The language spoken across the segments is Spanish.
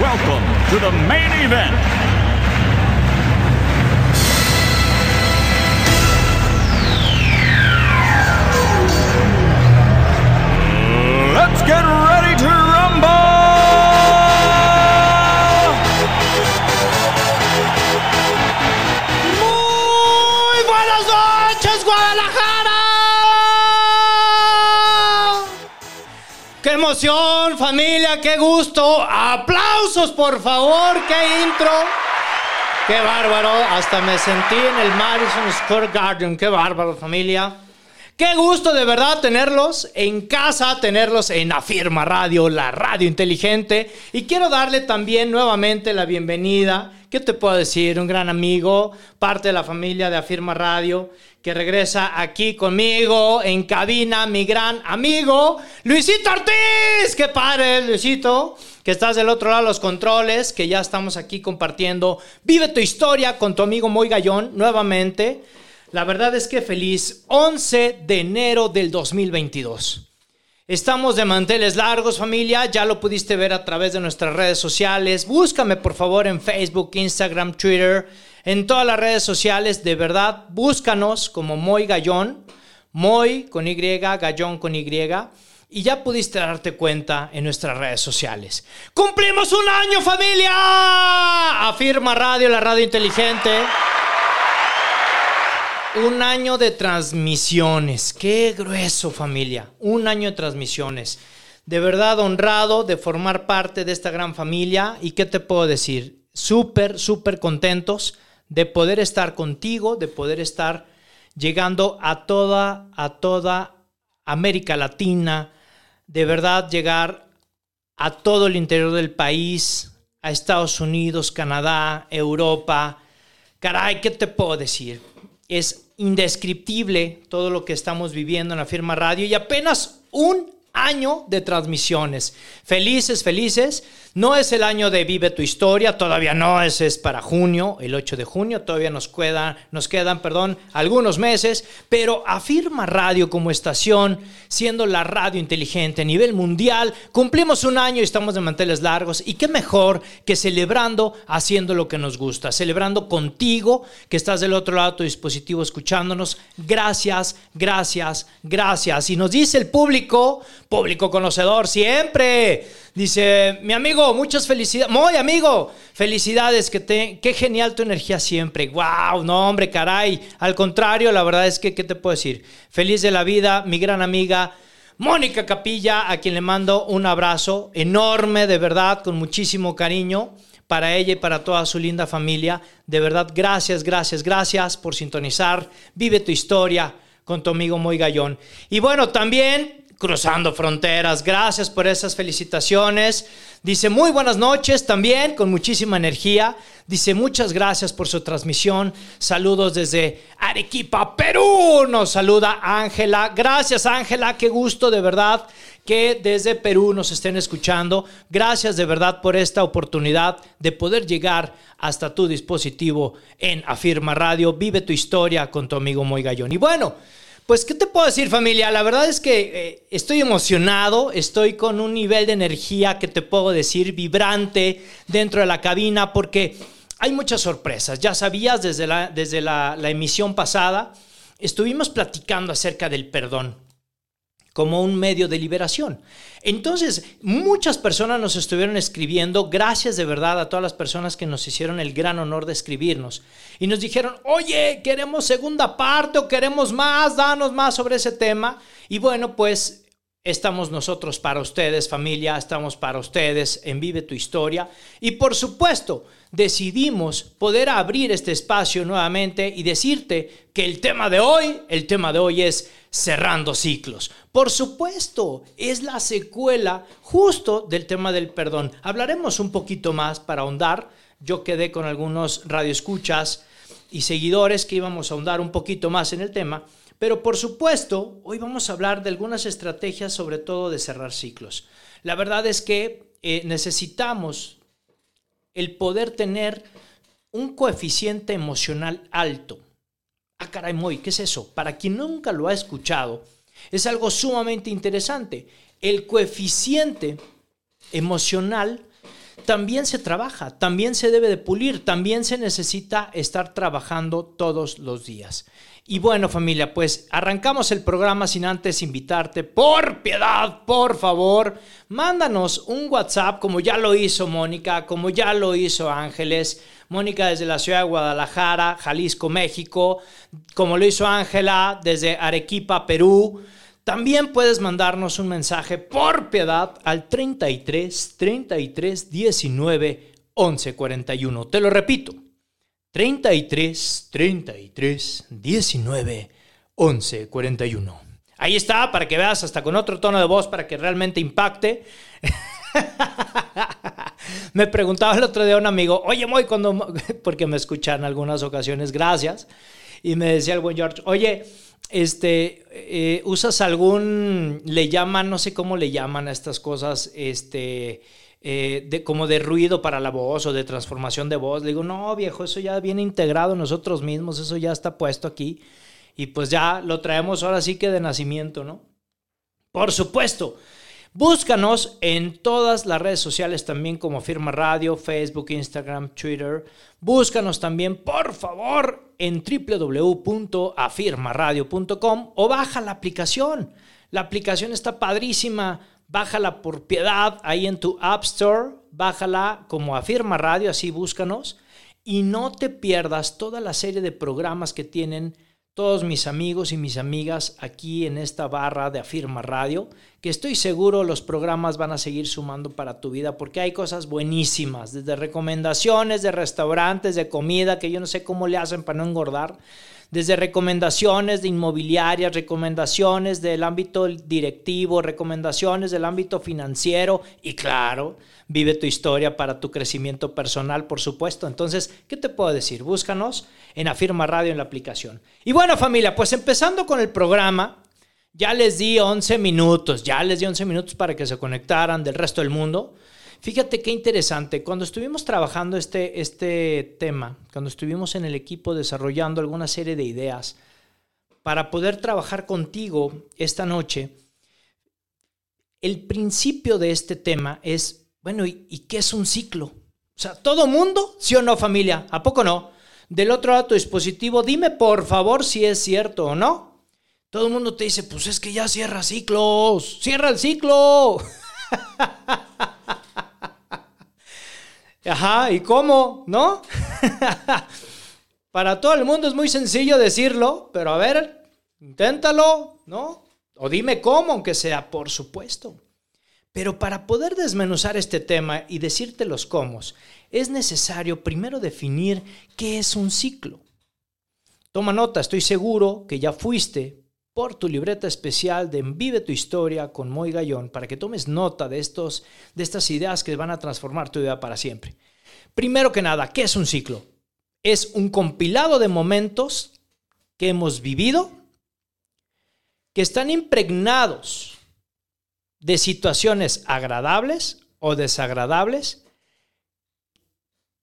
welcome to the main event. Emoción, familia! ¡Qué gusto! ¡Aplausos, por favor! ¡Qué intro! ¡Qué bárbaro! Hasta me sentí en el Madison Square Garden. ¡Qué bárbaro, familia! Qué gusto de verdad tenerlos en casa, tenerlos en Afirma Radio, la radio inteligente. Y quiero darle también nuevamente la bienvenida. ¿Qué te puedo decir? Un gran amigo, parte de la familia de Afirma Radio, que regresa aquí conmigo en cabina, mi gran amigo Luisito Ortiz. ¡Qué padre, Luisito! Que estás del otro lado de los controles, que ya estamos aquí compartiendo. Vive tu historia con tu amigo Moy Gallón nuevamente. La verdad es que feliz 11 de enero del 2022. Estamos de manteles largos, familia. Ya lo pudiste ver a través de nuestras redes sociales. Búscame, por favor, en Facebook, Instagram, Twitter, en todas las redes sociales. De verdad, búscanos como Moy Gallón. Moy con Y, Gallón con Y. Y ya pudiste darte cuenta en nuestras redes sociales. ¡Cumplimos un año, familia! Afirma Radio, la radio inteligente. Un año de transmisiones. Qué grueso familia. Un año de transmisiones. De verdad honrado de formar parte de esta gran familia. ¿Y qué te puedo decir? Súper, súper contentos de poder estar contigo, de poder estar llegando a toda, a toda América Latina. De verdad llegar a todo el interior del país, a Estados Unidos, Canadá, Europa. Caray, ¿qué te puedo decir? Es indescriptible todo lo que estamos viviendo en la firma radio y apenas un año de transmisiones. Felices, felices. No es el año de Vive tu historia, todavía no, ese es para junio, el 8 de junio, todavía nos, nos quedan, perdón, algunos meses, pero afirma Radio como estación, siendo la radio inteligente a nivel mundial, cumplimos un año y estamos de manteles largos y qué mejor que celebrando haciendo lo que nos gusta, celebrando contigo que estás del otro lado de tu dispositivo escuchándonos. Gracias, gracias, gracias. Y nos dice el público, público conocedor siempre. Dice, mi amigo, muchas felicidades. Muy amigo, felicidades, que te, qué genial tu energía siempre. Wow, no hombre, caray. Al contrario, la verdad es que, ¿qué te puedo decir? Feliz de la vida, mi gran amiga. Mónica Capilla, a quien le mando un abrazo enorme, de verdad, con muchísimo cariño para ella y para toda su linda familia. De verdad, gracias, gracias, gracias por sintonizar. Vive tu historia con tu amigo Muy Gallón. Y bueno, también cruzando fronteras. Gracias por esas felicitaciones. Dice muy buenas noches también, con muchísima energía. Dice muchas gracias por su transmisión. Saludos desde Arequipa, Perú. Nos saluda Ángela. Gracias Ángela, qué gusto de verdad que desde Perú nos estén escuchando. Gracias de verdad por esta oportunidad de poder llegar hasta tu dispositivo en Afirma Radio. Vive tu historia con tu amigo Moy Gallón. Y bueno, pues, ¿qué te puedo decir familia? La verdad es que eh, estoy emocionado, estoy con un nivel de energía que te puedo decir vibrante dentro de la cabina porque hay muchas sorpresas. Ya sabías desde la, desde la, la emisión pasada, estuvimos platicando acerca del perdón como un medio de liberación. Entonces, muchas personas nos estuvieron escribiendo, gracias de verdad a todas las personas que nos hicieron el gran honor de escribirnos. Y nos dijeron, oye, queremos segunda parte o queremos más, danos más sobre ese tema. Y bueno, pues Estamos nosotros para ustedes, familia, estamos para ustedes en Vive tu Historia. Y por supuesto, decidimos poder abrir este espacio nuevamente y decirte que el tema de hoy, el tema de hoy es cerrando ciclos. Por supuesto, es la secuela justo del tema del perdón. Hablaremos un poquito más para ahondar. Yo quedé con algunos radioescuchas y seguidores que íbamos a ahondar un poquito más en el tema. Pero por supuesto, hoy vamos a hablar de algunas estrategias, sobre todo de cerrar ciclos. La verdad es que eh, necesitamos el poder tener un coeficiente emocional alto. Ah, caray, muy, ¿qué es eso? Para quien nunca lo ha escuchado, es algo sumamente interesante. El coeficiente emocional también se trabaja, también se debe de pulir, también se necesita estar trabajando todos los días. Y bueno familia, pues arrancamos el programa sin antes invitarte, por piedad, por favor, mándanos un WhatsApp como ya lo hizo Mónica, como ya lo hizo Ángeles. Mónica desde la ciudad de Guadalajara, Jalisco, México, como lo hizo Ángela desde Arequipa, Perú. También puedes mandarnos un mensaje por piedad al 33 33 19 11 41. Te lo repito, 33 33 19 11 41. Ahí está, para que veas hasta con otro tono de voz para que realmente impacte. me preguntaba el otro día un amigo, oye, Moy, cuando, porque me escuchan en algunas ocasiones, gracias. Y me decía el buen George, oye, este, eh, ¿usas algún, le llaman, no sé cómo le llaman a estas cosas, este, eh, de, como de ruido para la voz o de transformación de voz. Le digo, no, viejo, eso ya viene integrado nosotros mismos, eso ya está puesto aquí. Y pues ya lo traemos ahora sí que de nacimiento, ¿no? Por supuesto. Búscanos en todas las redes sociales también como Firma Radio, Facebook, Instagram, Twitter. Búscanos también, por favor, en www.afirmaradio.com o baja la aplicación. La aplicación está padrísima bájala por piedad ahí en tu App Store, bájala como afirma radio, así búscanos, y no te pierdas toda la serie de programas que tienen todos mis amigos y mis amigas aquí en esta barra de Afirma Radio, que estoy seguro los programas van a seguir sumando para tu vida porque hay cosas buenísimas, desde recomendaciones de restaurantes, de comida, que yo no sé cómo le hacen para no engordar, desde recomendaciones de inmobiliarias, recomendaciones del ámbito directivo, recomendaciones del ámbito financiero y claro, vive tu historia para tu crecimiento personal, por supuesto. Entonces, ¿qué te puedo decir? Búscanos en Afirma Radio en la aplicación. Y bueno, familia, pues empezando con el programa, ya les di 11 minutos, ya les di 11 minutos para que se conectaran del resto del mundo. Fíjate qué interesante. Cuando estuvimos trabajando este, este tema, cuando estuvimos en el equipo desarrollando alguna serie de ideas para poder trabajar contigo esta noche, el principio de este tema es, bueno, ¿y, y qué es un ciclo? O sea, ¿todo mundo? ¿Sí o no, familia? ¿A poco no? Del otro lado tu dispositivo, dime por favor si es cierto o no. Todo el mundo te dice, pues es que ya cierra ciclos, cierra el ciclo. Ajá, ¿y cómo? ¿No? Para todo el mundo es muy sencillo decirlo, pero a ver, inténtalo, ¿no? O dime cómo, aunque sea, por supuesto. Pero para poder desmenuzar este tema y decirte los cómo, es necesario primero definir qué es un ciclo. Toma nota, estoy seguro que ya fuiste por tu libreta especial de Vive tu historia con Moy Gallón para que tomes nota de, estos, de estas ideas que van a transformar tu vida para siempre. Primero que nada, ¿qué es un ciclo? Es un compilado de momentos que hemos vivido que están impregnados de situaciones agradables o desagradables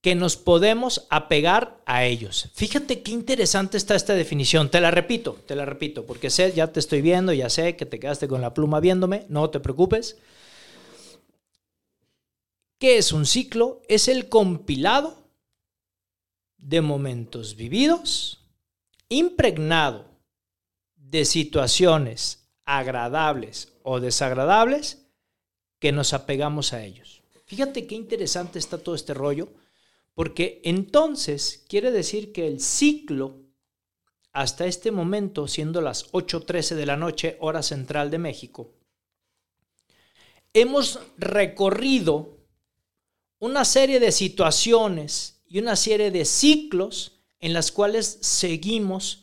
que nos podemos apegar a ellos. Fíjate qué interesante está esta definición. Te la repito, te la repito, porque sé, ya te estoy viendo, ya sé que te quedaste con la pluma viéndome, no te preocupes. ¿Qué es un ciclo? Es el compilado de momentos vividos, impregnado de situaciones agradables o desagradables que nos apegamos a ellos. Fíjate qué interesante está todo este rollo porque entonces quiere decir que el ciclo, hasta este momento, siendo las 8.13 de la noche, hora central de México, hemos recorrido una serie de situaciones y una serie de ciclos en las cuales seguimos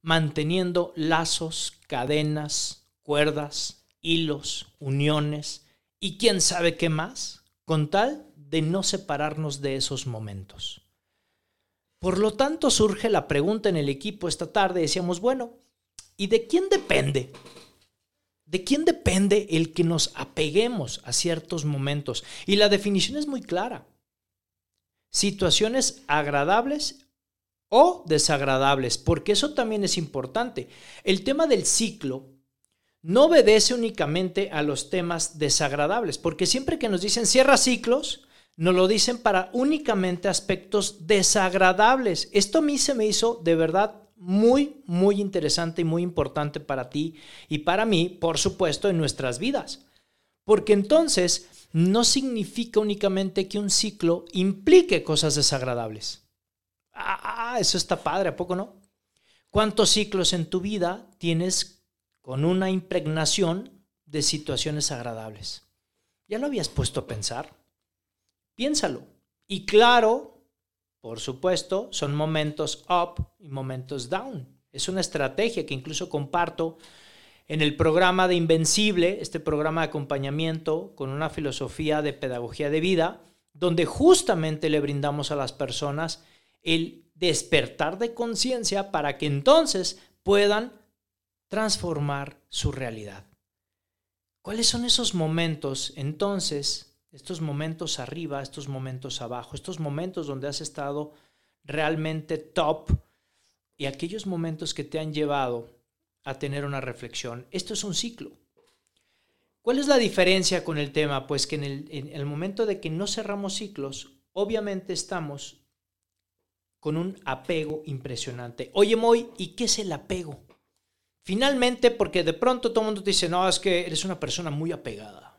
manteniendo lazos, cadenas, cuerdas, hilos, uniones y quién sabe qué más, con tal de no separarnos de esos momentos. Por lo tanto, surge la pregunta en el equipo esta tarde, decíamos, bueno, ¿y de quién depende? ¿De quién depende el que nos apeguemos a ciertos momentos? Y la definición es muy clara. Situaciones agradables o desagradables, porque eso también es importante. El tema del ciclo no obedece únicamente a los temas desagradables, porque siempre que nos dicen cierra ciclos, nos lo dicen para únicamente aspectos desagradables. Esto a mí se me hizo de verdad muy, muy interesante y muy importante para ti y para mí, por supuesto, en nuestras vidas. Porque entonces no significa únicamente que un ciclo implique cosas desagradables. Ah, eso está padre, ¿a poco no? ¿Cuántos ciclos en tu vida tienes con una impregnación de situaciones agradables? ¿Ya lo habías puesto a pensar? Piénsalo. Y claro, por supuesto, son momentos up y momentos down. Es una estrategia que incluso comparto en el programa de Invencible, este programa de acompañamiento con una filosofía de pedagogía de vida, donde justamente le brindamos a las personas el despertar de conciencia para que entonces puedan transformar su realidad. ¿Cuáles son esos momentos entonces estos momentos arriba, estos momentos abajo, estos momentos donde has estado realmente top y aquellos momentos que te han llevado a tener una reflexión. Esto es un ciclo. ¿Cuál es la diferencia con el tema? Pues que en el, momento de que no cerramos ciclos, obviamente estamos con un apego impresionante. Oye, Moy, ¿y qué es el apego? Finalmente, porque de pronto todo el mundo te dice, no, es que eres una persona muy apegada.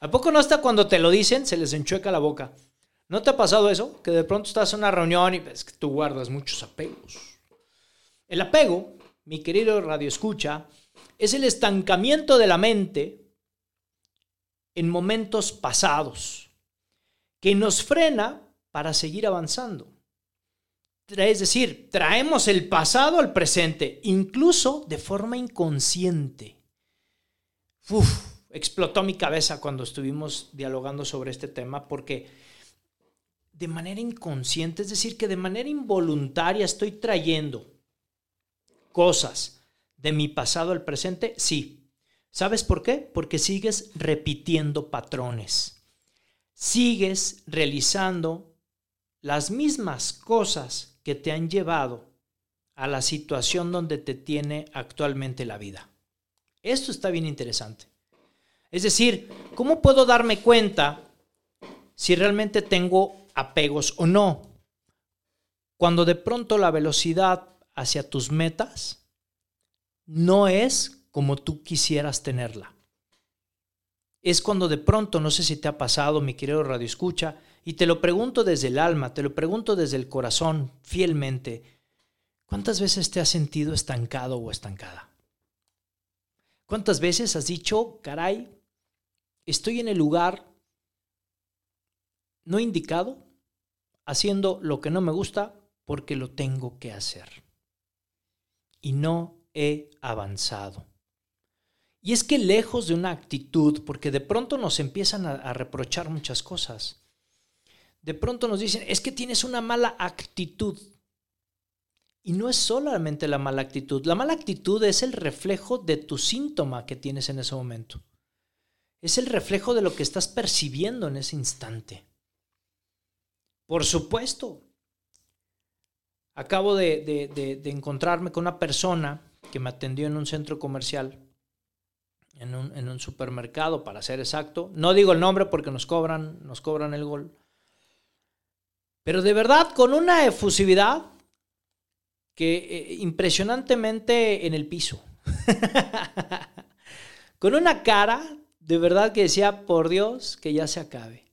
¿A poco no está cuando te lo dicen, se les enchueca la boca? ¿No te ha pasado eso? Que de pronto estás en una reunión y ves que tú guardas muchos apegos. El apego, mi querido Radio Escucha, es el estancamiento de la mente en momentos pasados que nos frena para seguir avanzando. Es decir, traemos el pasado al presente, incluso de forma inconsciente. Uf, explotó mi cabeza cuando estuvimos dialogando sobre este tema porque de manera inconsciente, es decir, que de manera involuntaria estoy trayendo cosas de mi pasado al presente, sí. ¿Sabes por qué? Porque sigues repitiendo patrones. Sigues realizando las mismas cosas que te han llevado a la situación donde te tiene actualmente la vida. Esto está bien interesante. Es decir, ¿cómo puedo darme cuenta si realmente tengo apegos o no? Cuando de pronto la velocidad hacia tus metas no es como tú quisieras tenerla. Es cuando de pronto, no sé si te ha pasado, mi querido Radio Escucha, y te lo pregunto desde el alma, te lo pregunto desde el corazón, fielmente, ¿cuántas veces te has sentido estancado o estancada? ¿Cuántas veces has dicho, caray, estoy en el lugar no indicado, haciendo lo que no me gusta porque lo tengo que hacer. Y no he avanzado. Y es que lejos de una actitud, porque de pronto nos empiezan a, reprochar muchas cosas, de pronto nos dicen, es que tienes una mala actitud. Y no es solamente la mala actitud, la mala actitud es el reflejo de tu síntoma que tienes en ese momento es el reflejo de lo que estás percibiendo en ese instante. Por supuesto. Acabo de, encontrarme con una persona que me atendió en un centro comercial, en un, en un, supermercado, para ser exacto. No digo el nombre porque nos cobran, nos cobran el gol. Pero de verdad, con una efusividad que eh, impresionantemente en el piso. con una cara de verdad que decía, por Dios, que ya se acabe.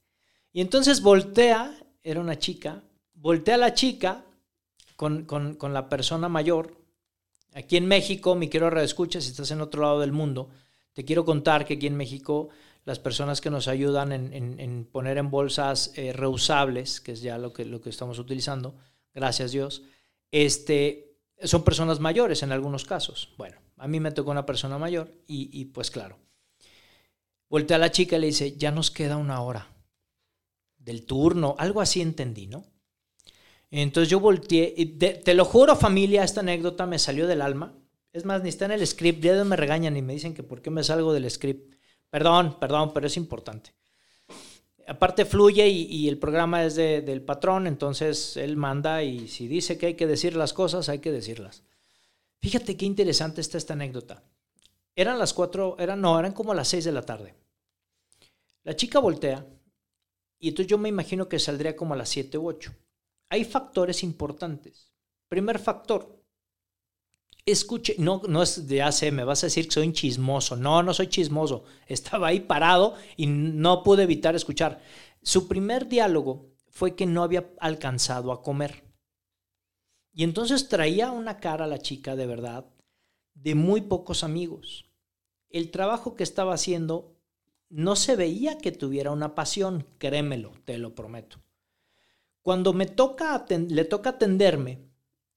Y entonces voltea, era una chica, voltea a la chica con, la persona mayor. Aquí en México, mi quiero escucha si estás en otro lado del mundo, te quiero contar que aquí en México las personas que nos ayudan en, poner en bolsas eh, reusables, que es ya lo que, lo que estamos utilizando, gracias Dios, este, son personas mayores en algunos casos. Bueno, a mí me tocó una persona mayor y, pues claro, voltea a la chica y le dice, ya nos queda una hora del turno, algo así entendí, ¿no? Entonces yo volteé, y te, lo juro familia, esta anécdota me salió del alma. Es más, ni está en el script, ya me regañan y me dicen que por qué me salgo del script. Perdón, perdón, pero es importante. Aparte fluye y, el programa es del patrón, entonces él manda y si dice que hay que decir las cosas, hay que decirlas. Fíjate qué interesante está esta anécdota. Eran las cuatro, eran, no, eran como las seis de la tarde. La chica voltea y entonces yo me imagino que saldría como a las siete u ocho. Hay factores importantes. Primer factor, escuche, no, no es de AC, me vas a decir que soy un chismoso. No, no soy chismoso. Estaba ahí parado y no pude evitar escuchar. Su primer diálogo fue que no había alcanzado a comer. Y entonces traía una cara a la chica de verdad de muy pocos amigos. El trabajo que estaba haciendo no se veía que tuviera una pasión, créemelo, te lo prometo. Cuando me toca, le toca atenderme,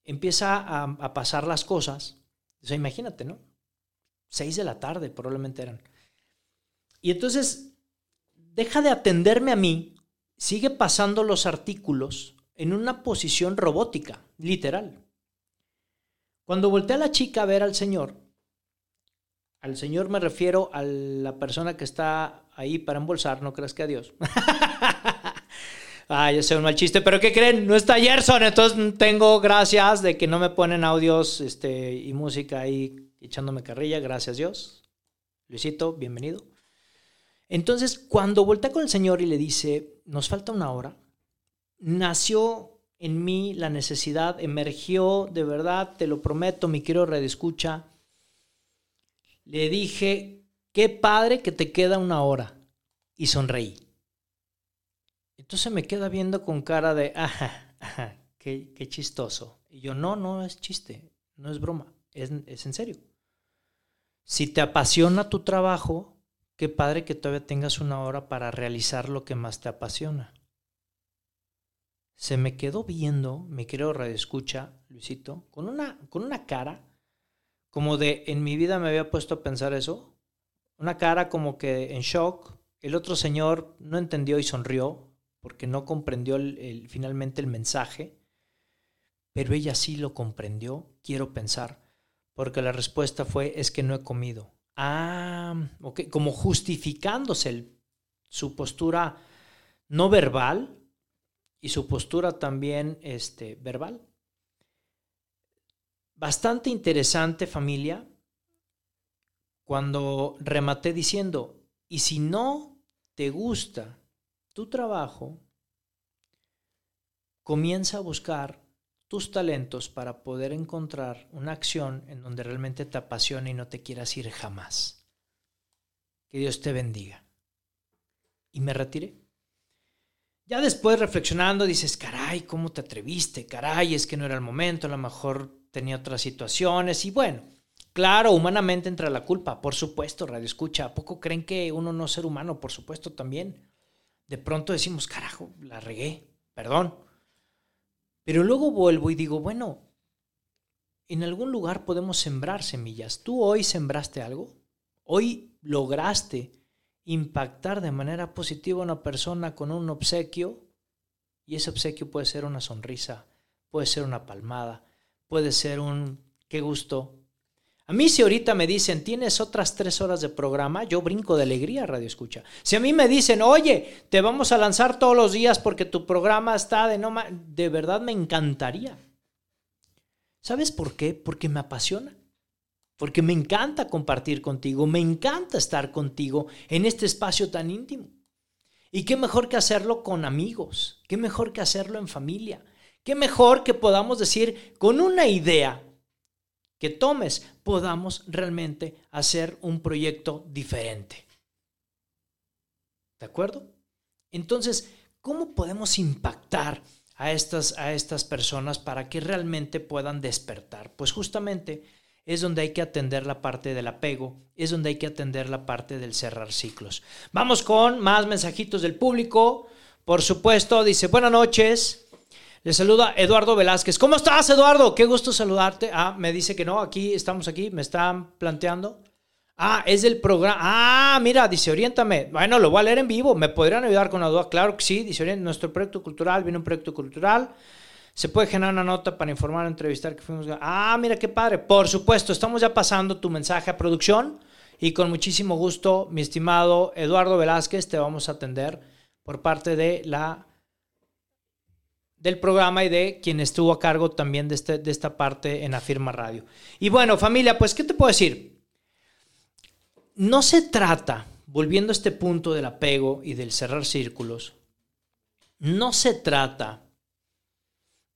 empieza a, pasar las cosas. O imagínate, ¿no? Seis de la tarde probablemente eran. Y entonces deja de atenderme a mí, sigue pasando los artículos en una posición robótica, literal. Cuando voltea la chica a ver al señor, al señor me refiero a la persona que está ahí para embolsar, no creas que a Dios. Ah, ya sé un mal chiste, pero ¿qué creen? No está Gerson, entonces tengo gracias de que no me ponen audios este, y música ahí echándome carrilla, gracias Dios. Luisito, bienvenido. Entonces, cuando voltea con el Señor y le dice, nos falta una hora, nació en mí la necesidad, emergió de verdad, te lo prometo, mi quiero redescucha. Le dije, qué padre que te queda una hora. Y sonreí. Entonces me queda viendo con cara de, ajá, ajá, qué, qué chistoso. Y yo, no, no es chiste, no es broma, es, es en serio. Si te apasiona tu trabajo, qué padre que todavía tengas una hora para realizar lo que más te apasiona. Se me quedó viendo, me creo escucha, Luisito, con una, con una cara como de en mi vida me había puesto a pensar eso. Una cara como que en shock. El otro señor no entendió y sonrió porque no comprendió finalmente el mensaje, pero ella sí lo comprendió, quiero pensar, porque la respuesta fue, es que no he comido. Ah, ok, como justificándose su postura no verbal y su postura también este, verbal. Bastante interesante familia cuando rematé diciendo, y si no te gusta tu trabajo, comienza a buscar tus talentos para poder encontrar una acción en donde realmente te apasione y no te quieras ir jamás. Que Dios te bendiga. Y me retiré. Ya después reflexionando dices, caray, ¿cómo te atreviste? Caray, es que no era el momento, a lo mejor tenía otras situaciones y bueno, claro, humanamente entra la culpa, por supuesto, radio escucha, ¿a poco creen que uno no es ser humano? Por supuesto también de pronto decimos, carajo, la regué, perdón. Pero luego vuelvo y digo, bueno, en algún lugar podemos sembrar semillas. ¿Tú hoy sembraste algo? ¿Hoy lograste impactar de manera positiva a una persona con un obsequio? Y ese obsequio puede ser una sonrisa, puede ser una palmada, puede ser un qué gusto, a mí si ahorita me dicen, tienes otras tres horas de programa, yo brinco de alegría, Radio Escucha. Si a mí me dicen, oye, te vamos a lanzar todos los días porque tu programa está de no... De verdad me encantaría. ¿Sabes por qué? Porque me apasiona. Porque me encanta compartir contigo, me encanta estar contigo en este espacio tan íntimo. Y qué mejor que hacerlo con amigos, qué mejor que hacerlo en familia, qué mejor que podamos decir con una idea que tomes, podamos realmente hacer un proyecto diferente. ¿De acuerdo? Entonces, ¿cómo podemos impactar a estas, a estas personas para que realmente puedan despertar? Pues justamente es donde hay que atender la parte del apego, es donde hay que atender la parte del cerrar ciclos. Vamos con más mensajitos del público. Por supuesto, dice, buenas noches. Le saluda Eduardo Velázquez. ¿Cómo estás, Eduardo? Qué gusto saludarte. Ah, me dice que no, aquí estamos aquí, me están planteando. Ah, es del programa. Ah, mira, dice, oriéntame. Bueno, lo voy a leer en vivo. ¿Me podrían ayudar con la duda? Claro que sí. Dice, nuestro proyecto cultural, viene un proyecto cultural. Se puede generar una nota para informar entrevistar que fuimos. Ah, mira qué padre. Por supuesto, estamos ya pasando tu mensaje a producción y con muchísimo gusto, mi estimado Eduardo Velázquez, te vamos a atender por parte de la del programa y de quien estuvo a cargo también de, este, de esta parte en Afirma Radio. Y bueno, familia, pues, ¿qué te puedo decir? No se trata, volviendo a este punto del apego y del cerrar círculos, no se trata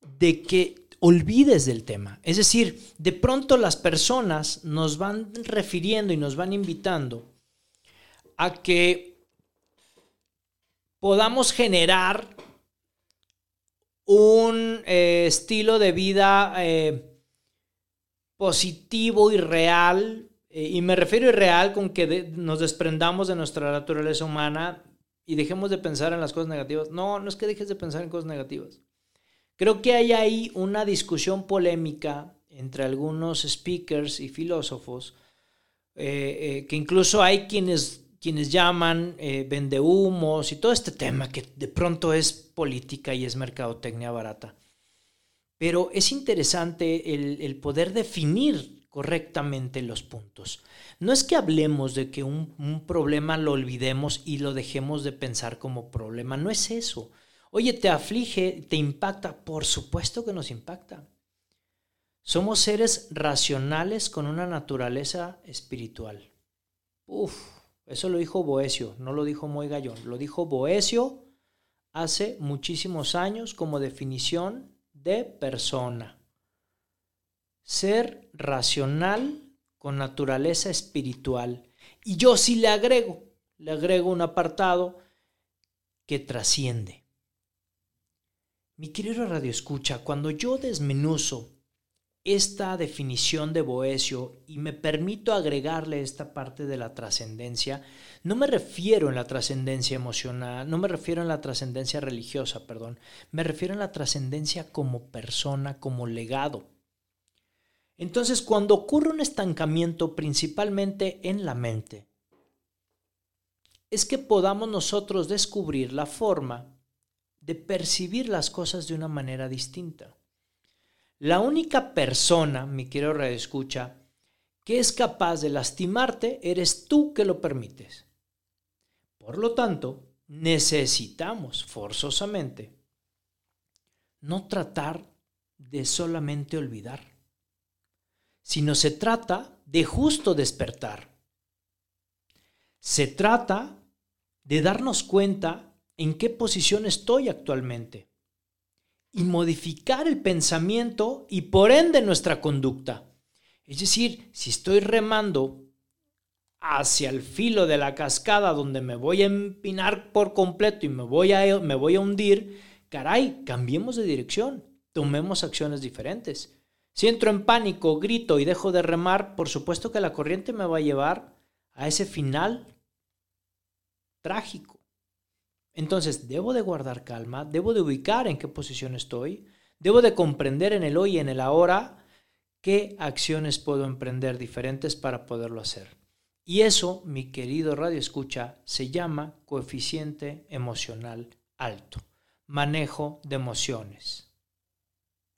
de que olvides del tema. Es decir, de pronto las personas nos van refiriendo y nos van invitando a que podamos generar un eh, estilo de vida eh, positivo y real, eh, y me refiero a real con que nos desprendamos de nuestra naturaleza humana y dejemos de pensar en las cosas negativas. No, no es que dejes de pensar en cosas negativas. Creo que hay ahí una discusión polémica entre algunos speakers y filósofos, que incluso hay quienes quienes llaman eh, vendehumos y todo este tema que de pronto es política y es mercadotecnia barata. Pero es interesante el, poder definir correctamente los puntos. No es que hablemos de que un, un, problema lo olvidemos y lo dejemos de pensar como problema, no es eso. Oye, ¿te aflige, te impacta? Por supuesto que nos impacta. Somos seres racionales con una naturaleza espiritual. Uf, eso lo dijo Boesio, no lo dijo Moy Gallón. Lo dijo Boesio hace muchísimos años como definición de persona. Ser racional con naturaleza espiritual. Y yo sí le agrego, le agrego un apartado que trasciende. Mi querido Radio Escucha, cuando yo desmenuzo esta definición de Boesio y me permito agregarle esta parte de la trascendencia, no me refiero en la trascendencia emocional, no me refiero en la trascendencia religiosa, perdón, me refiero en la trascendencia como persona, como legado. Entonces, cuando ocurre un estancamiento principalmente en la mente, es que podamos nosotros descubrir la forma de percibir las cosas de una manera distinta. La única persona, mi querido escucha, que es capaz de lastimarte eres tú que lo permites. Por lo tanto, necesitamos forzosamente no tratar de solamente olvidar, sino se trata de justo despertar. Se trata de darnos cuenta en qué posición estoy actualmente y modificar el pensamiento y por ende nuestra conducta. Es decir, si estoy remando hacia el filo de la cascada donde me voy a empinar por completo y me voy a, me voy a hundir, caray, cambiemos de dirección, tomemos acciones diferentes. Si entro en pánico, grito y dejo de remar, por supuesto que la corriente me va a llevar a ese final trágico. Entonces, debo de guardar calma, debo de ubicar en qué posición estoy, debo de comprender en el hoy y en el ahora qué acciones puedo emprender diferentes para poderlo hacer. Y eso, mi querido Radio Escucha, se llama coeficiente emocional alto, manejo de emociones.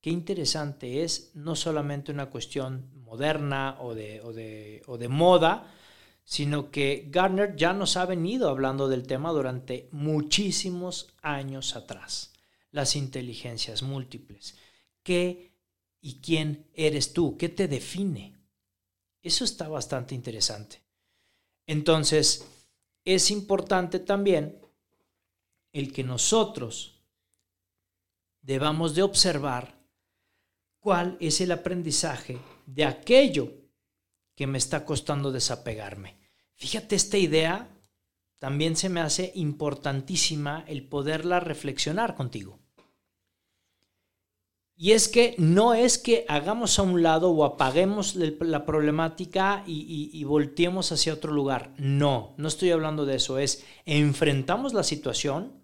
Qué interesante es no solamente una cuestión moderna o de, o de, o de moda, sino que Gardner ya nos ha venido hablando del tema durante muchísimos años atrás. Las inteligencias múltiples. ¿Qué y quién eres tú? ¿Qué te define? Eso está bastante interesante. Entonces, es importante también el que nosotros debamos de observar cuál es el aprendizaje de aquello que me está costando desapegarme. Fíjate, esta idea también se me hace importantísima el poderla reflexionar contigo. Y es que no es que hagamos a un lado o apaguemos la problemática y, y, volteemos hacia otro lugar. No, no estoy hablando de eso. Es enfrentamos la situación,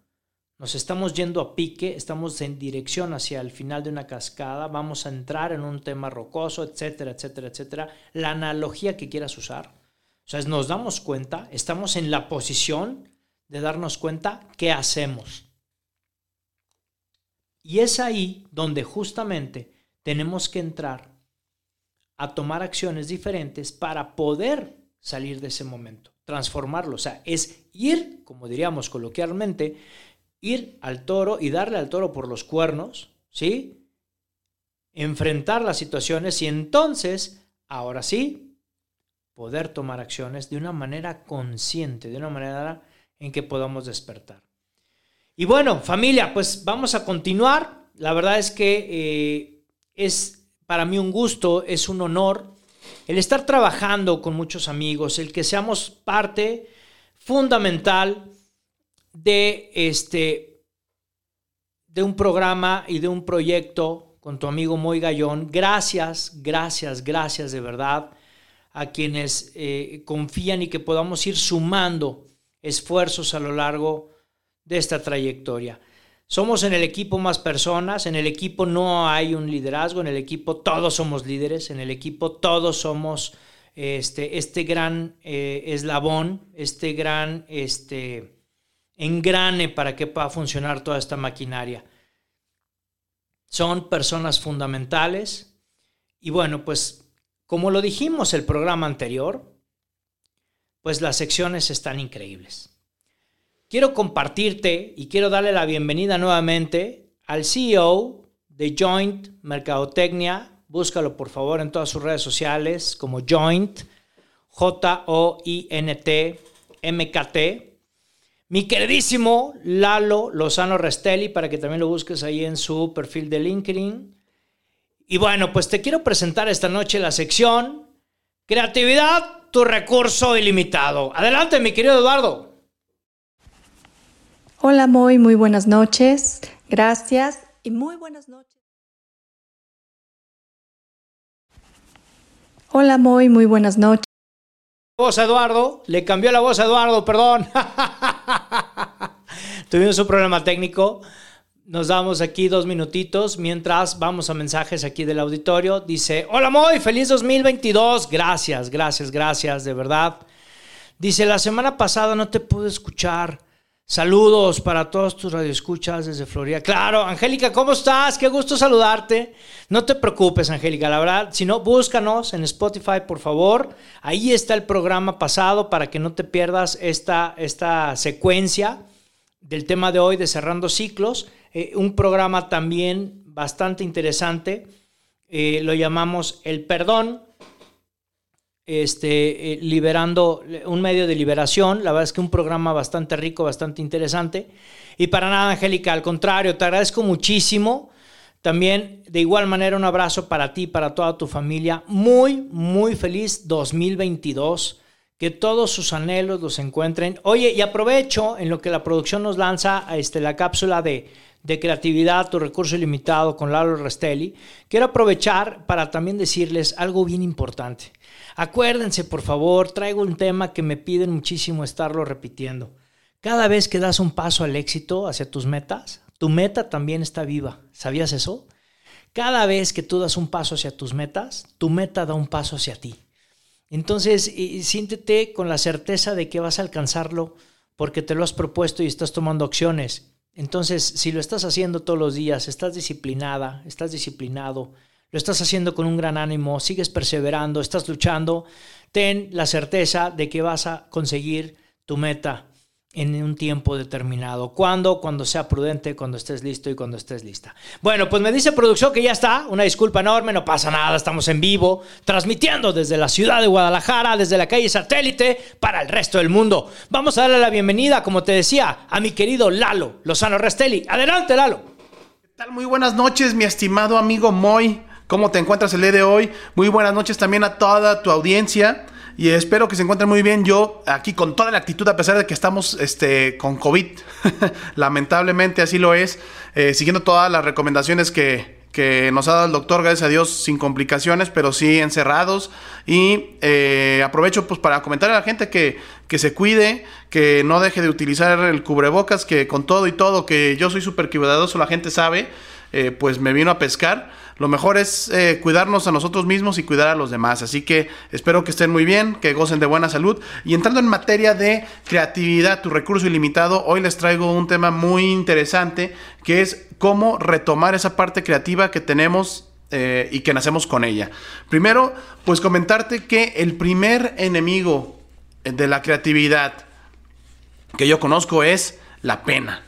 nos estamos yendo a pique, estamos en dirección hacia el final de una cascada, vamos a entrar en un tema rocoso, etcétera, etcétera, etcétera. La analogía que quieras usar. O sea, nos damos cuenta, estamos en la posición de darnos cuenta qué hacemos. Y es ahí donde justamente tenemos que entrar a tomar acciones diferentes para poder salir de ese momento, transformarlo. O sea, es ir, como diríamos coloquialmente, ir al toro y darle al toro por los cuernos, ¿sí? Enfrentar las situaciones y entonces, ahora sí, poder tomar acciones de una manera consciente, de una manera en que podamos despertar. Y bueno, familia, pues vamos a continuar. La verdad es que eh, es para mí un gusto, es un honor el estar trabajando con muchos amigos, el que seamos parte fundamental de este de un programa y de un proyecto con tu amigo Moy Gallón. Gracias, gracias, gracias de verdad a quienes eh, confían y que podamos ir sumando esfuerzos a lo largo de esta trayectoria. Somos en el equipo más personas, en el equipo no hay un liderazgo, en el equipo todos somos líderes, en el equipo todos somos este, este gran eh, eslabón, este gran este, engrane para que pueda funcionar toda esta maquinaria. Son personas fundamentales y bueno, pues como lo dijimos el programa anterior, pues las secciones están increíbles quiero compartirte y quiero darle la bienvenida nuevamente al CEO de Joint Mercadotecnia. Búscalo por favor en todas sus redes sociales como Joint, J-O-I-N-T, M-K-T. Mi queridísimo Lalo Lozano Restelli, para que también lo busques ahí en su perfil de LinkedIn. Y bueno, pues te quiero presentar esta noche la sección Creatividad, tu recurso ilimitado. Adelante, mi querido Eduardo. Hola, muy, muy buenas noches. Gracias y muy buenas noches. Hola, muy, muy buenas noches. Voz Eduardo, le cambió la voz a Eduardo, perdón. Tuvimos un problema técnico. Nos damos aquí dos minutitos mientras vamos a mensajes aquí del auditorio. Dice, hola Moy, feliz 2022. Gracias, gracias, gracias, de verdad. Dice, la semana pasada no te pude escuchar. Saludos para todos tus radioescuchas desde Florida. Claro, Angélica, ¿cómo estás? Qué gusto saludarte. No te preocupes, Angélica, la verdad, si no, búscanos en Spotify, por favor. Ahí está el programa pasado para que no te pierdas esta, esta secuencia del tema de hoy de Cerrando Ciclos. Eh, un programa también bastante interesante. Eh, lo llamamos El Perdón este, eh, liberando un medio de liberación. La verdad es que un programa bastante rico, bastante interesante. Y para nada, Angélica, al contrario, te agradezco muchísimo. También, de igual manera, un abrazo para ti, para toda tu familia. Muy, muy feliz 2022. Que todos sus anhelos los encuentren. Oye, y aprovecho en lo que la producción nos lanza este, la cápsula de, de creatividad, tu recurso ilimitado con Lalo Restelli. Quiero aprovechar para también decirles algo bien importante. Acuérdense, por favor, traigo un tema que me piden muchísimo estarlo repitiendo. Cada vez que das un paso al éxito hacia tus metas, tu meta también está viva. ¿Sabías eso? Cada vez que tú das un paso hacia tus metas, tu meta da un paso hacia ti. Entonces, siéntete con la certeza de que vas a alcanzarlo porque te lo has propuesto y estás tomando acciones. Entonces, si lo estás haciendo todos los días, estás disciplinada, estás disciplinado, lo estás haciendo con un gran ánimo, sigues perseverando, estás luchando, ten la certeza de que vas a conseguir tu meta en un tiempo determinado. ¿Cuándo? Cuando sea prudente, cuando estés listo y cuando estés lista. Bueno, pues me dice producción que ya está. Una disculpa enorme, no pasa nada, estamos en vivo, transmitiendo desde la ciudad de Guadalajara, desde la calle satélite, para el resto del mundo. Vamos a darle la bienvenida, como te decía, a mi querido Lalo Lozano Restelli. Adelante, Lalo. ¿Qué tal? Muy buenas noches, mi estimado amigo Moy. ¿Cómo te encuentras el día de hoy? Muy buenas noches también a toda tu audiencia. Y espero que se encuentren muy bien. Yo aquí con toda la actitud, a pesar de que estamos este, con COVID, lamentablemente así lo es, eh, siguiendo todas las recomendaciones que, que nos ha dado el doctor, gracias a Dios, sin complicaciones, pero sí encerrados. Y eh, aprovecho pues para comentar a la gente que, que se cuide, que no deje de utilizar el cubrebocas, que con todo y todo, que yo soy súper cuidadoso, la gente sabe, eh, pues me vino a pescar lo mejor es eh, cuidarnos a nosotros mismos y cuidar a los demás. Así que espero que estén muy bien, que gocen de buena salud. Y entrando en materia de creatividad, tu recurso ilimitado, hoy les traigo un tema muy interesante que es cómo retomar esa parte creativa que tenemos eh, y que nacemos con ella. Primero, pues comentarte que el primer enemigo de la creatividad que yo conozco es la pena.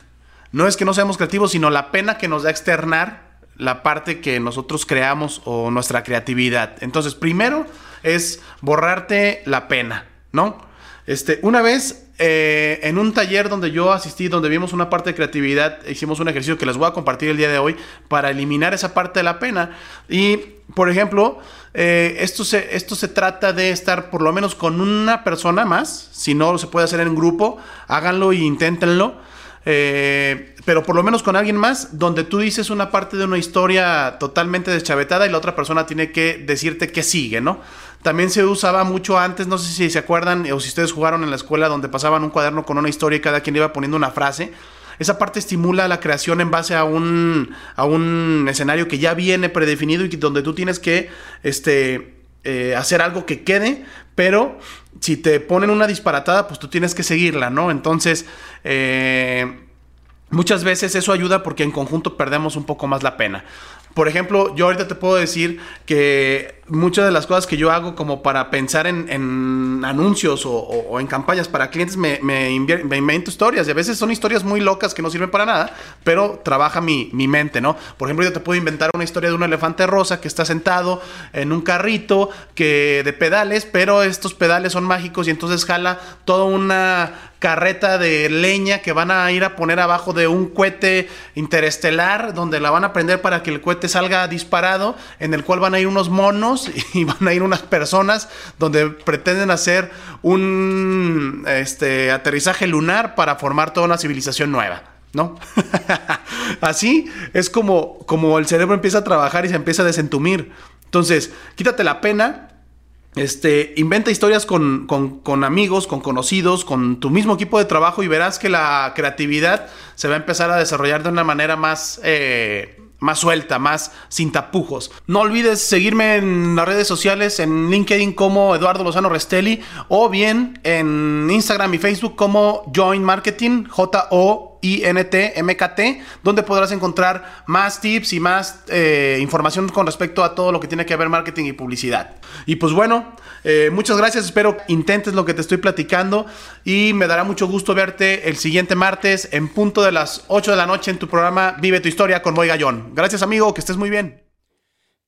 No es que no seamos creativos, sino la pena que nos da externar la parte que nosotros creamos o nuestra creatividad. Entonces, primero es borrarte la pena, ¿no? Este, una vez eh, en un taller donde yo asistí, donde vimos una parte de creatividad, hicimos un ejercicio que les voy a compartir el día de hoy para eliminar esa parte de la pena. Y, por ejemplo, eh, esto, se, esto se trata de estar por lo menos con una persona más. Si no se puede hacer en grupo, háganlo e inténtenlo eh, pero por lo menos con alguien más, donde tú dices una parte de una historia totalmente deschavetada y la otra persona tiene que decirte qué sigue, ¿no? También se usaba mucho antes, no sé si se acuerdan o si ustedes jugaron en la escuela donde pasaban un cuaderno con una historia y cada quien iba poniendo una frase. Esa parte estimula la creación en base a un, a un escenario que ya viene predefinido y donde tú tienes que este, eh, hacer algo que quede, pero si te ponen una disparatada, pues tú tienes que seguirla, ¿no? Entonces, eh, muchas veces eso ayuda porque en conjunto perdemos un poco más la pena. Por ejemplo, yo ahorita te puedo decir que muchas de las cosas que yo hago como para pensar en, anuncios o, en campañas para clientes me, invento historias y a veces son historias muy locas que no sirven para nada, pero trabaja mi, mi, mente, ¿no? Por ejemplo, yo te puedo inventar una historia de un elefante rosa que está sentado en un carrito que de pedales, pero estos pedales son mágicos y entonces jala toda una carreta de leña que van a ir a poner abajo de un cohete interestelar donde la van a prender para que el cohete salga disparado, en el cual van a ir unos monos y van a ir unas personas donde pretenden hacer un este, aterrizaje lunar para formar toda una civilización nueva. ¿no? Así es como, como el cerebro empieza a trabajar y se empieza a desentumir. Entonces, quítate la pena, este, inventa historias con, amigos, con conocidos, con tu mismo equipo de trabajo y verás que la creatividad se va a empezar a desarrollar de una manera más, eh, más suelta, más sin tapujos. No olvides seguirme en las redes sociales, en LinkedIn como Eduardo Lozano Restelli o bien en Instagram y Facebook como Join Marketing, J-O INT-MKT, donde podrás encontrar más tips y más eh, información con respecto a todo lo que tiene que ver marketing y publicidad. Y pues bueno, eh, muchas gracias, espero intentes lo que te estoy platicando y me dará mucho gusto verte el siguiente martes en punto de las 8 de la noche en tu programa Vive tu historia con Moy Gallón. Gracias amigo, que estés muy bien.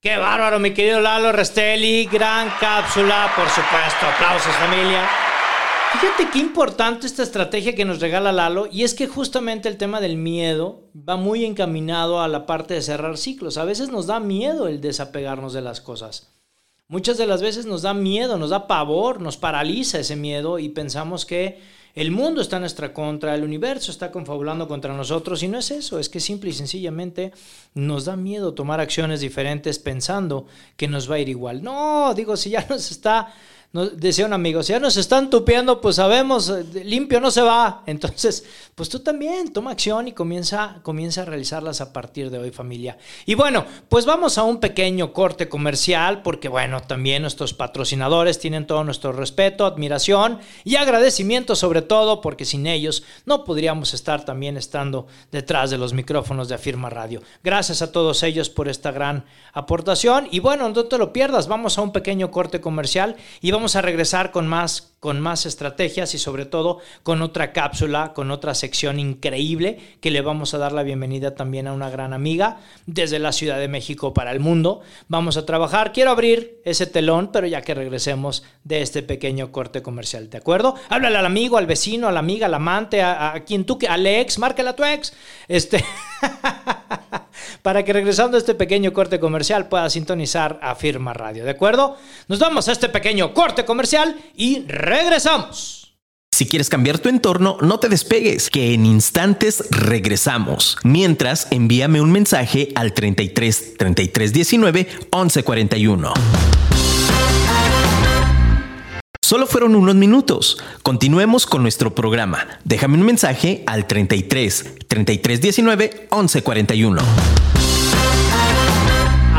Qué bárbaro, mi querido Lalo Restelli, gran cápsula, por supuesto, aplausos familia. Fíjate qué importante esta estrategia que nos regala Lalo y es que justamente el tema del miedo va muy encaminado a la parte de cerrar ciclos. A veces nos da miedo el desapegarnos de las cosas. Muchas de las veces nos da miedo, nos da pavor, nos paraliza ese miedo y pensamos que el mundo está en nuestra contra, el universo está confabulando contra nosotros y no es eso, es que simple y sencillamente nos da miedo tomar acciones diferentes pensando que nos va a ir igual. No, digo, si ya nos está decía un amigo, si ya nos están tupiendo, pues sabemos, eh, limpio no se va. Entonces, pues tú también toma acción y comienza, comienza a realizarlas a partir de hoy, familia. Y bueno, pues vamos a un pequeño corte comercial, porque bueno, también nuestros patrocinadores tienen todo nuestro respeto, admiración y agradecimiento sobre todo, porque sin ellos no podríamos estar también estando detrás de los micrófonos de Afirma Radio. Gracias a todos ellos por esta gran aportación. Y bueno, no te lo pierdas, vamos a un pequeño corte comercial y vamos vamos a regresar con más, con más estrategias y sobre todo con otra cápsula, con otra sección increíble que le vamos a dar la bienvenida también a una gran amiga desde la Ciudad de México para el mundo. Vamos a trabajar. Quiero abrir ese telón, pero ya que regresemos de este pequeño corte comercial, ¿de acuerdo? Háblale al amigo, al vecino, a la amiga, al amante, a, quien tú, al ex, márcala a tu ex. Este. para que regresando a este pequeño corte comercial pueda sintonizar a Firma Radio, ¿de acuerdo? Nos vamos a este pequeño corte comercial y regresamos. Si quieres cambiar tu entorno, no te despegues, que en instantes regresamos. Mientras, envíame un mensaje al 33 33 19 11 41. Solo fueron unos minutos. Continuemos con nuestro programa. Déjame un mensaje al 33 33 19 11 41.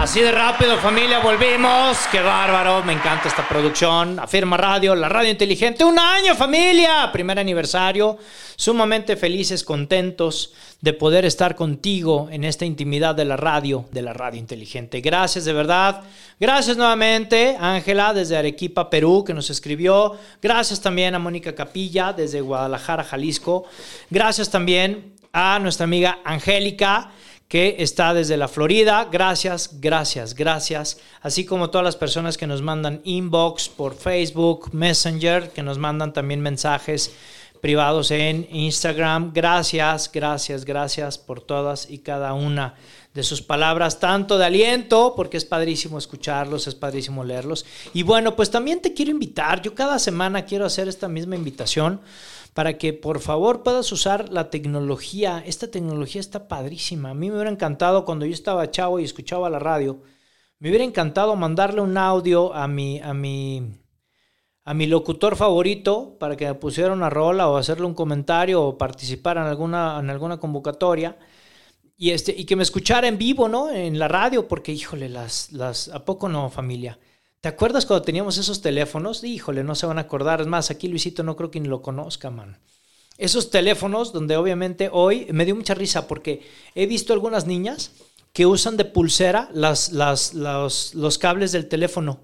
Así de rápido, familia, volvimos. Qué bárbaro, me encanta esta producción. Afirma Radio, la radio inteligente. Un año, familia, primer aniversario. Sumamente felices, contentos de poder estar contigo en esta intimidad de la radio, de la radio inteligente. Gracias, de verdad. Gracias nuevamente, Ángela, desde Arequipa, Perú, que nos escribió. Gracias también a Mónica Capilla, desde Guadalajara, Jalisco. Gracias también a nuestra amiga Angélica que está desde la Florida. Gracias, gracias, gracias. Así como todas las personas que nos mandan inbox por Facebook, Messenger, que nos mandan también mensajes privados en Instagram. Gracias, gracias, gracias por todas y cada una de sus palabras, tanto de aliento, porque es padrísimo escucharlos, es padrísimo leerlos. Y bueno, pues también te quiero invitar, yo cada semana quiero hacer esta misma invitación para que por favor puedas usar la tecnología. Esta tecnología está padrísima. A mí me hubiera encantado cuando yo estaba chavo y escuchaba la radio, me hubiera encantado mandarle un audio a mi, a mi, a mi locutor favorito para que me pusiera una rola o hacerle un comentario o participar en alguna, en alguna convocatoria. Y, este, y que me escuchara en vivo, ¿no? En la radio, porque, híjole, las, las, ¿a poco no, familia? ¿Te acuerdas cuando teníamos esos teléfonos? Híjole, no se van a acordar. Es más, aquí Luisito no creo que ni lo conozca, man. Esos teléfonos donde obviamente hoy me dio mucha risa porque he visto algunas niñas que usan de pulsera las, las, los, los cables del teléfono.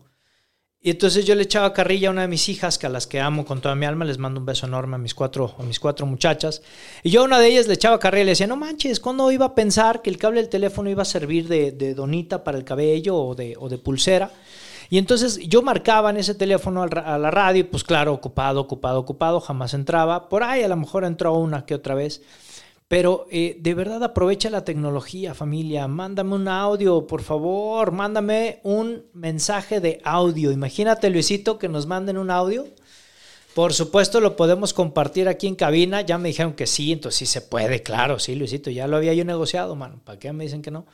Y entonces yo le echaba carrilla a una de mis hijas, que a las que amo con toda mi alma, les mando un beso enorme a mis cuatro, a mis cuatro muchachas. Y yo a una de ellas le echaba carrilla y le decía, no manches, ¿cuándo iba a pensar que el cable del teléfono iba a servir de, de donita para el cabello o de, o de pulsera? Y entonces yo marcaba en ese teléfono a la radio y pues claro, ocupado, ocupado, ocupado, jamás entraba. Por ahí a lo mejor entró una que otra vez. Pero eh, de verdad aprovecha la tecnología, familia. Mándame un audio, por favor. Mándame un mensaje de audio. Imagínate, Luisito, que nos manden un audio. Por supuesto, lo podemos compartir aquí en cabina. Ya me dijeron que sí, entonces sí se puede, claro, sí, Luisito. Ya lo había yo negociado, mano. ¿Para qué me dicen que no?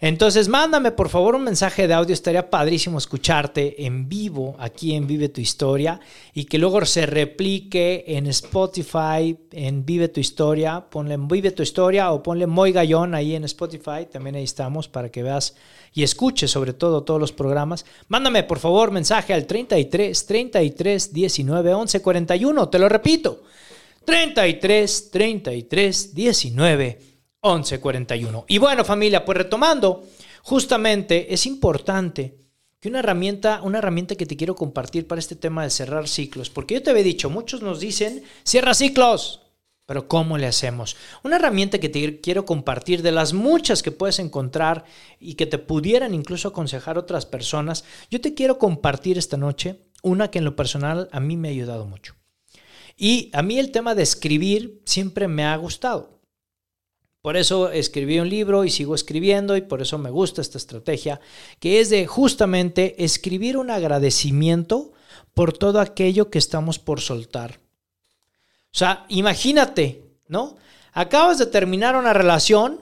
Entonces, mándame por favor un mensaje de audio. Estaría padrísimo escucharte en vivo aquí en Vive tu Historia y que luego se replique en Spotify, en Vive tu Historia. Ponle Vive tu Historia o ponle Moy Gallón ahí en Spotify. También ahí estamos para que veas y escuches sobre todo todos los programas. Mándame por favor mensaje al 33 33 19 11 41. Te lo repito. 33 33 19 1141. Y bueno, familia, pues retomando, justamente es importante que una herramienta, una herramienta que te quiero compartir para este tema de cerrar ciclos, porque yo te había dicho, muchos nos dicen, cierra ciclos, pero ¿cómo le hacemos? Una herramienta que te quiero compartir de las muchas que puedes encontrar y que te pudieran incluso aconsejar otras personas, yo te quiero compartir esta noche una que en lo personal a mí me ha ayudado mucho. Y a mí el tema de escribir siempre me ha gustado. Por eso escribí un libro y sigo escribiendo y por eso me gusta esta estrategia, que es de justamente escribir un agradecimiento por todo aquello que estamos por soltar. O sea, imagínate, ¿no? Acabas de terminar una relación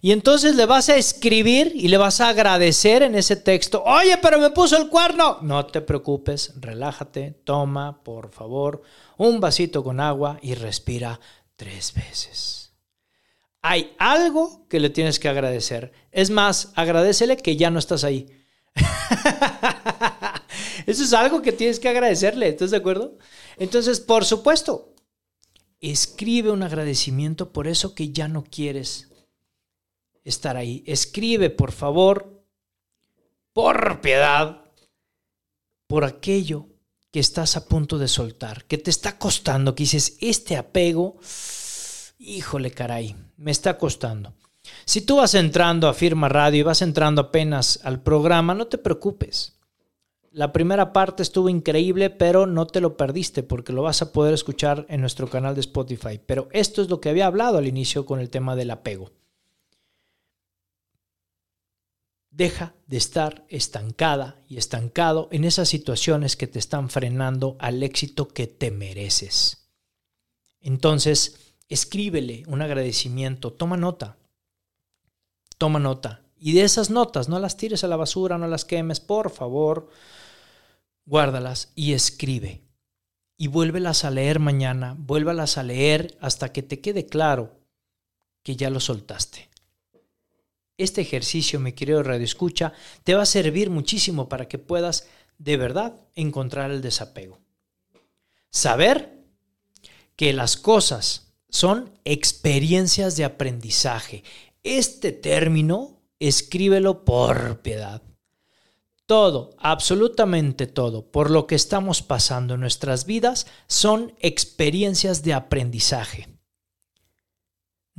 y entonces le vas a escribir y le vas a agradecer en ese texto, oye, pero me puso el cuerno. No te preocupes, relájate, toma, por favor, un vasito con agua y respira tres veces hay algo que le tienes que agradecer. Es más, agradecele que ya no estás ahí. Eso es algo que tienes que agradecerle, ¿estás de acuerdo? Entonces, por supuesto, escribe un agradecimiento por eso que ya no quieres estar ahí. Escribe, por favor, por piedad, por aquello que estás a punto de soltar, que te está costando, que dices, este apego híjole caray, me está costando. Si tú vas entrando a Firma Radio y vas entrando apenas al programa, no te preocupes. La primera parte estuvo increíble, pero no te lo perdiste porque lo vas a poder escuchar en nuestro canal de Spotify. Pero esto es lo que había hablado al inicio con el tema del apego. Deja de estar estancada y estancado en esas situaciones que te están frenando al éxito que te mereces. Entonces, escríbele un agradecimiento, toma nota, toma nota. Y de esas notas, no las tires a la basura, no las quemes, por favor, guárdalas y escribe. Y vuélvelas a leer mañana, vuélvelas a leer hasta que te quede claro que ya lo soltaste. Este ejercicio, mi querido Radio Escucha, te va a servir muchísimo para que puedas de verdad encontrar el desapego. Saber que las cosas son experiencias de aprendizaje. Este término, escríbelo por piedad. Todo, absolutamente todo, por lo que estamos pasando en nuestras vidas, son experiencias de aprendizaje.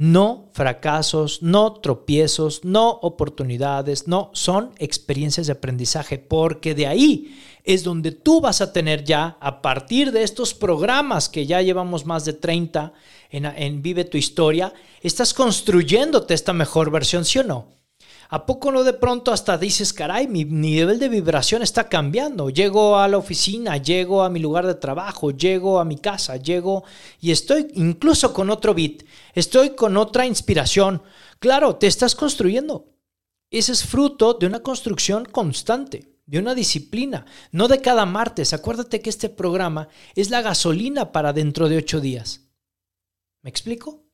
No fracasos, no tropiezos, no oportunidades, no, son experiencias de aprendizaje, porque de ahí es donde tú vas a tener ya, a partir de estos programas que ya llevamos más de 30 en, Vive tu Historia, estás construyéndote esta mejor versión, ¿sí o no? ¿A poco no de pronto hasta dices, caray, mi, nivel de vibración está cambiando? Llego a la oficina, llego a mi lugar de trabajo, llego a mi casa, llego y estoy incluso con otro beat, estoy con otra inspiración. Claro, te estás construyendo. Ese es fruto de una construcción constante, de una disciplina, no de cada martes. Acuérdate que este programa es la gasolina para dentro de ocho días. ¿Me explico?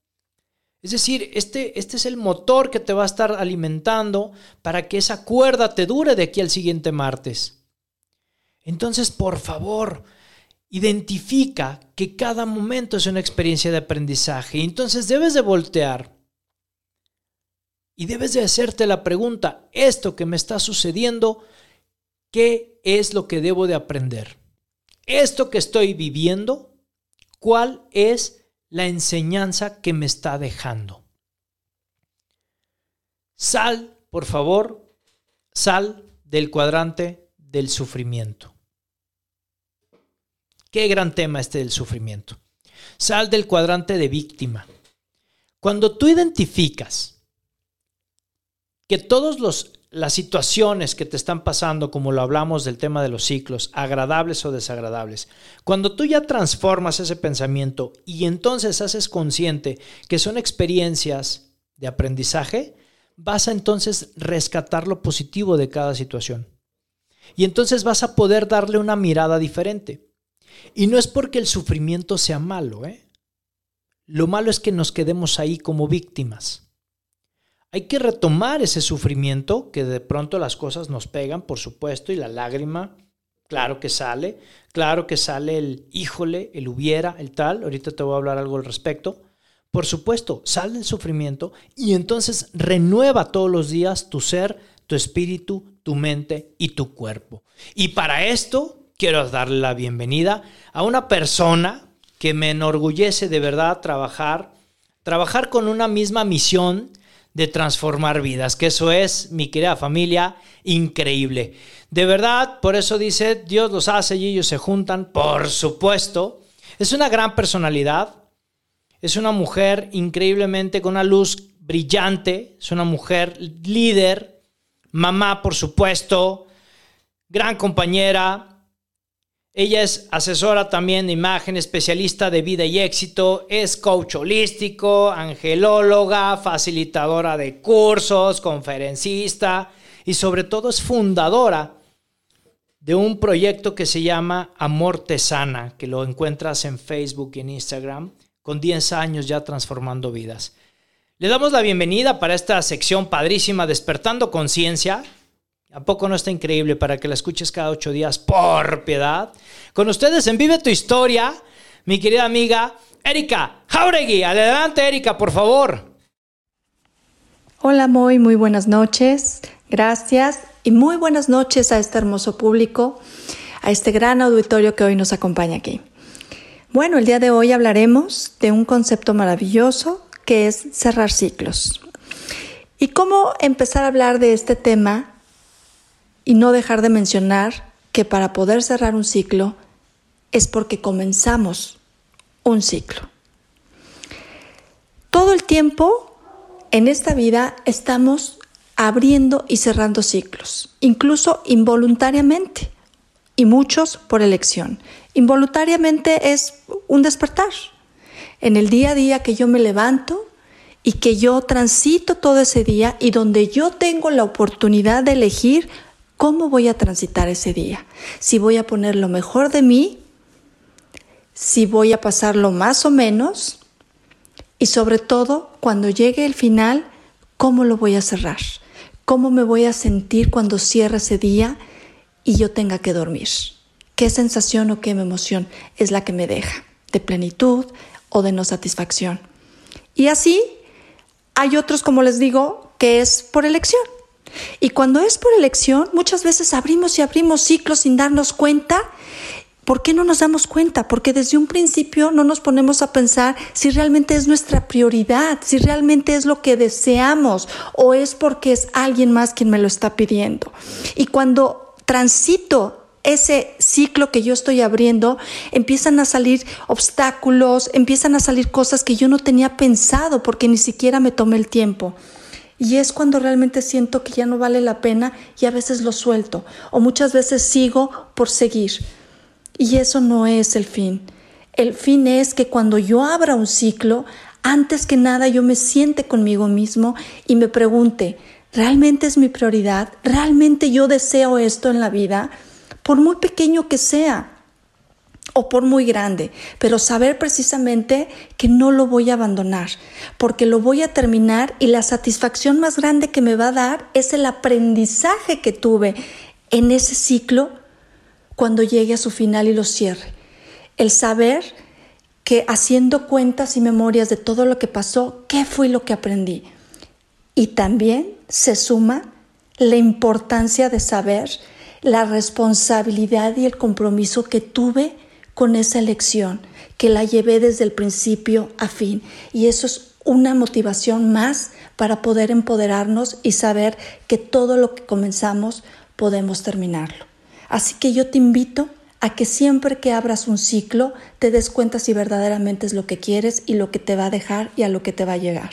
Es decir, este, este es el motor que te va a estar alimentando para que esa cuerda te dure de aquí al siguiente martes. Entonces, por favor, identifica que cada momento es una experiencia de aprendizaje. Entonces debes de voltear y debes de hacerte la pregunta, esto que me está sucediendo, ¿qué es lo que debo de aprender? Esto que estoy viviendo, ¿cuál es la enseñanza que me está dejando. Sal, por favor, sal del cuadrante del sufrimiento. Qué gran tema este del sufrimiento. Sal del cuadrante de víctima. Cuando tú identificas que todos los las situaciones que te están pasando, como lo hablamos del tema de los ciclos, agradables o desagradables, cuando tú ya transformas ese pensamiento y entonces haces consciente que son experiencias de aprendizaje, vas a entonces rescatar lo positivo de cada situación. Y entonces vas a poder darle una mirada diferente. Y no es porque el sufrimiento sea malo, ¿eh? Lo malo es que nos quedemos ahí como víctimas. Hay que retomar ese sufrimiento, que de pronto las cosas nos pegan, por supuesto, y la lágrima, claro que sale, claro que sale el híjole, el hubiera, el tal, ahorita te voy a hablar algo al respecto. Por supuesto, sale el sufrimiento y entonces renueva todos los días tu ser, tu espíritu, tu mente y tu cuerpo. Y para esto quiero darle la bienvenida a una persona que me enorgullece de verdad trabajar, trabajar con una misma misión de transformar vidas, que eso es, mi querida familia, increíble. De verdad, por eso dice, Dios los hace y ellos se juntan, por supuesto. Es una gran personalidad, es una mujer increíblemente con una luz brillante, es una mujer líder, mamá, por supuesto, gran compañera, ella es asesora también de imagen, especialista de vida y éxito, es coach holístico, angelóloga, facilitadora de cursos, conferencista y sobre todo es fundadora de un proyecto que se llama Amor Tesana, que lo encuentras en Facebook y en Instagram, con 10 años ya transformando vidas. Le damos la bienvenida para esta sección padrísima, Despertando Conciencia, ¿A poco no está increíble para que la escuches cada ocho días por piedad? Con ustedes en Vive tu Historia, mi querida amiga Erika Jauregui. Adelante, Erika, por favor. Hola, muy, muy buenas noches. Gracias y muy buenas noches a este hermoso público, a este gran auditorio que hoy nos acompaña aquí. Bueno, el día de hoy hablaremos de un concepto maravilloso que es cerrar ciclos. ¿Y cómo empezar a hablar de este tema y no dejar de mencionar que para poder cerrar un ciclo es porque comenzamos un ciclo. Todo el tiempo en esta vida estamos abriendo y cerrando ciclos, incluso involuntariamente, y muchos por elección. Involuntariamente es un despertar. En el día a día que yo me levanto y que yo transito todo ese día y donde yo tengo la oportunidad de elegir cómo voy a transitar ese día. Si voy a poner lo mejor de mí, si voy a pasarlo más o menos y sobre todo cuando llegue el final, cómo lo voy a cerrar, cómo me voy a sentir cuando cierre ese día y yo tenga que dormir. ¿Qué sensación o qué emoción es la que me deja? ¿De plenitud o de no satisfacción? Y así hay otros, como les digo, que es por elección. Y cuando es por elección, muchas veces abrimos y abrimos ciclos sin darnos cuenta. ¿Por qué no nos damos cuenta? Porque desde un principio no nos ponemos a pensar si realmente es nuestra prioridad, si realmente es lo que deseamos o es porque es alguien más quien me lo está pidiendo. Y cuando transito ese ciclo que yo estoy abriendo, empiezan a salir obstáculos, empiezan a salir cosas que yo no tenía pensado porque ni siquiera me tomé el tiempo. Y es cuando realmente siento que ya no vale la pena y a veces lo suelto o muchas veces sigo por seguir. Y eso no es el fin. El fin es que cuando yo abra un ciclo, antes que nada yo me siente conmigo mismo y me pregunte, ¿realmente es mi prioridad? ¿Realmente yo deseo esto en la vida? por muy pequeño que sea o por muy grande, pero saber precisamente que no lo voy a abandonar, porque lo voy a terminar y la satisfacción más grande que me va a dar es el aprendizaje que tuve en ese ciclo cuando llegue a su final y lo cierre. El saber que haciendo cuentas y memorias de todo lo que pasó, ¿qué fue lo que aprendí? Y también se suma la importancia de saber la responsabilidad y el compromiso que tuve con esa elección, que la llevé desde el principio a fin. Y eso es una motivación más para poder empoderarnos y saber que todo lo que comenzamos podemos terminarlo. Así que yo te invito a que siempre que abras un ciclo te des cuenta si verdaderamente es lo que quieres y lo que te va a dejar y a lo que te va a llegar.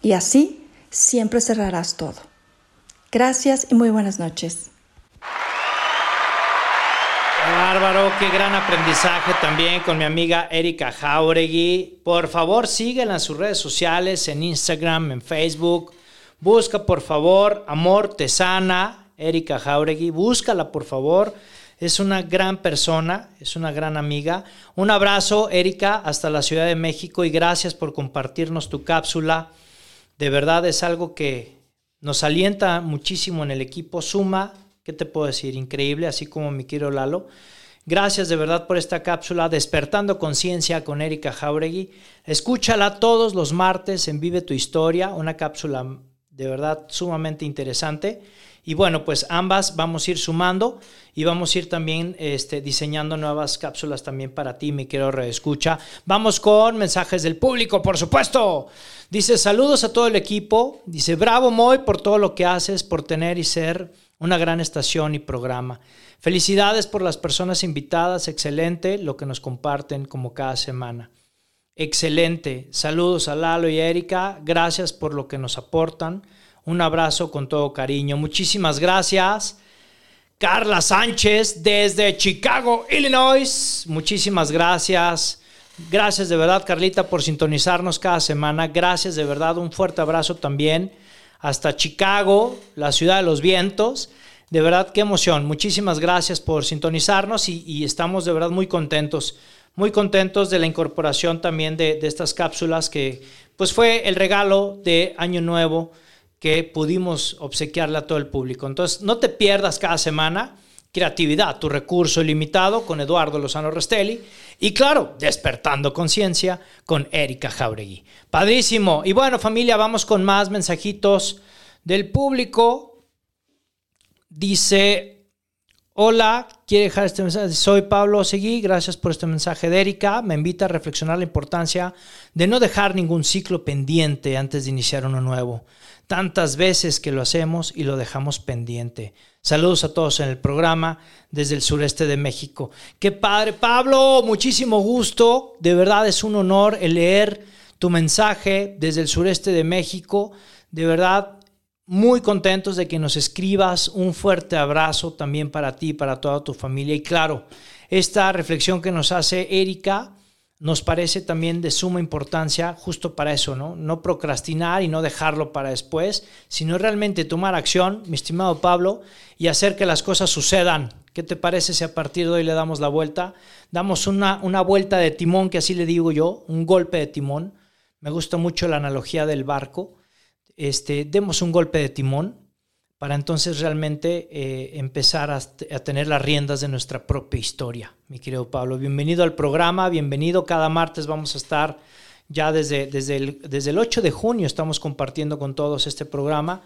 Y así siempre cerrarás todo. Gracias y muy buenas noches. Bárbaro, qué gran aprendizaje también con mi amiga Erika Jauregui. Por favor, síguela en sus redes sociales, en Instagram, en Facebook. Busca, por favor, Amor Tesana, Erika Jauregui. Búscala, por favor. Es una gran persona, es una gran amiga. Un abrazo, Erika, hasta la Ciudad de México y gracias por compartirnos tu cápsula. De verdad es algo que nos alienta muchísimo en el equipo. Suma ¿qué te puedo decir? Increíble, así como mi quiero Lalo. Gracias de verdad por esta cápsula Despertando Conciencia con Erika Jauregui. Escúchala todos los martes en Vive tu Historia, una cápsula de verdad sumamente interesante. Y bueno, pues ambas vamos a ir sumando y vamos a ir también este, diseñando nuevas cápsulas también para ti, mi querido reescucha. Vamos con mensajes del público, por supuesto. Dice saludos a todo el equipo. Dice bravo Moy por todo lo que haces, por tener y ser una gran estación y programa. Felicidades por las personas invitadas, excelente lo que nos comparten como cada semana. Excelente. Saludos a Lalo y Erika, gracias por lo que nos aportan. Un abrazo con todo cariño. Muchísimas gracias. Carla Sánchez desde Chicago, Illinois. Muchísimas gracias. Gracias de verdad, Carlita, por sintonizarnos cada semana. Gracias de verdad. Un fuerte abrazo también hasta Chicago, la ciudad de los vientos. De verdad, qué emoción. Muchísimas gracias por sintonizarnos y, estamos de verdad muy contentos, muy contentos de la incorporación también de, estas cápsulas que pues fue el regalo de Año Nuevo que pudimos obsequiarle a todo el público. Entonces, no te pierdas cada semana Creatividad, tu recurso ilimitado con Eduardo Lozano Restelli. Y claro, Despertando Conciencia con Erika Jauregui. Padrísimo. Y bueno, familia, vamos con más mensajitos del público. Dice, hola, quiere dejar este mensaje. Soy Pablo Seguí, gracias por este mensaje de Erika. Me invita a reflexionar la importancia de no dejar ningún ciclo pendiente antes de iniciar uno nuevo tantas veces que lo hacemos y lo dejamos pendiente. Saludos a todos en el programa desde el sureste de México. Qué padre, Pablo, muchísimo gusto. De verdad es un honor el leer tu mensaje desde el sureste de México. De verdad, muy contentos de que nos escribas. Un fuerte abrazo también para ti, para toda tu familia. Y claro, esta reflexión que nos hace Erika nos parece también de suma importancia justo para eso, ¿no? No procrastinar y no dejarlo para después, sino realmente tomar acción, mi estimado Pablo, y hacer que las cosas sucedan. ¿Qué te parece si a partir de hoy le damos la vuelta? Damos una, una vuelta de timón, que así le digo yo, un golpe de timón. Me gusta mucho la analogía del barco. Este, demos un golpe de timón para entonces realmente eh, empezar a, tener las riendas de nuestra propia historia, mi querido Pablo. Bienvenido al programa, bienvenido. Cada martes vamos a estar ya desde, desde, el, desde el 8 de junio, estamos compartiendo con todos este programa.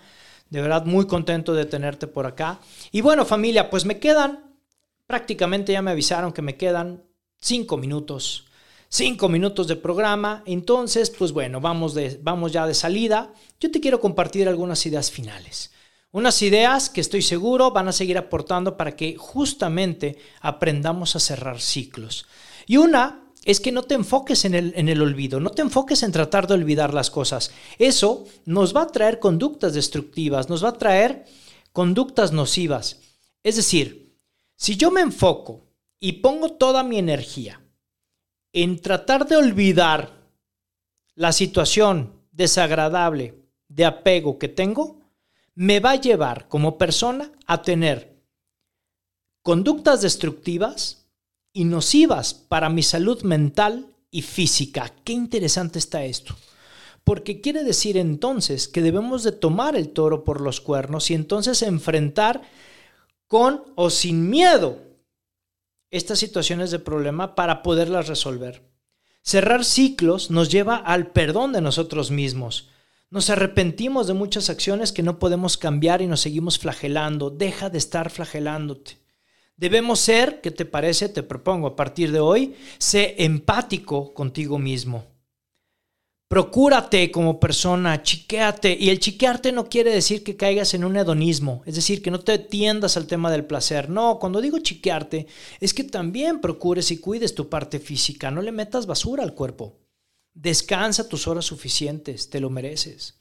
De verdad, muy contento de tenerte por acá. Y bueno, familia, pues me quedan, prácticamente ya me avisaron que me quedan cinco minutos. Cinco minutos de programa. Entonces, pues bueno, vamos, de, vamos ya de salida. Yo te quiero compartir algunas ideas finales. Unas ideas que estoy seguro van a seguir aportando para que justamente aprendamos a cerrar ciclos. Y una es que no te enfoques en el, en el, olvido, no te enfoques en tratar de olvidar las cosas. Eso nos va a traer conductas destructivas, nos va a traer conductas nocivas. Es decir, si yo me enfoco y pongo toda mi energía en tratar de olvidar la situación desagradable de apego que tengo, me va a llevar como persona a tener conductas destructivas y nocivas para mi salud mental y física. Qué interesante está esto. Porque quiere decir entonces que debemos de tomar el toro por los cuernos y entonces enfrentar con o sin miedo estas situaciones de problema para poderlas resolver. Cerrar ciclos nos lleva al perdón de nosotros mismos. Nos arrepentimos de muchas acciones que no podemos cambiar y nos seguimos flagelando. Deja de estar flagelándote. Debemos ser, ¿qué te parece? Te propongo a partir de hoy, sé empático contigo mismo. Procúrate como persona, chiquéate. Y el chiquearte no quiere decir que caigas en un hedonismo, es decir, que no te tiendas al tema del placer. No, cuando digo chiquearte, es que también procures y cuides tu parte física, no le metas basura al cuerpo. Descansa tus horas suficientes, te lo mereces.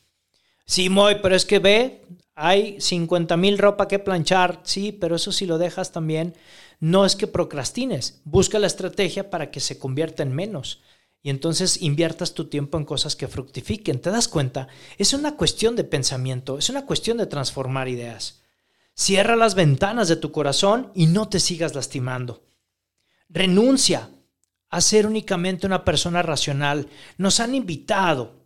Sí, Moy, pero es que ve, hay 50 mil ropa que planchar. Sí, pero eso si lo dejas también, no es que procrastines. Busca la estrategia para que se convierta en menos. Y entonces inviertas tu tiempo en cosas que fructifiquen. ¿Te das cuenta? Es una cuestión de pensamiento, es una cuestión de transformar ideas. Cierra las ventanas de tu corazón y no te sigas lastimando. Renuncia a ser únicamente una persona racional. Nos han invitado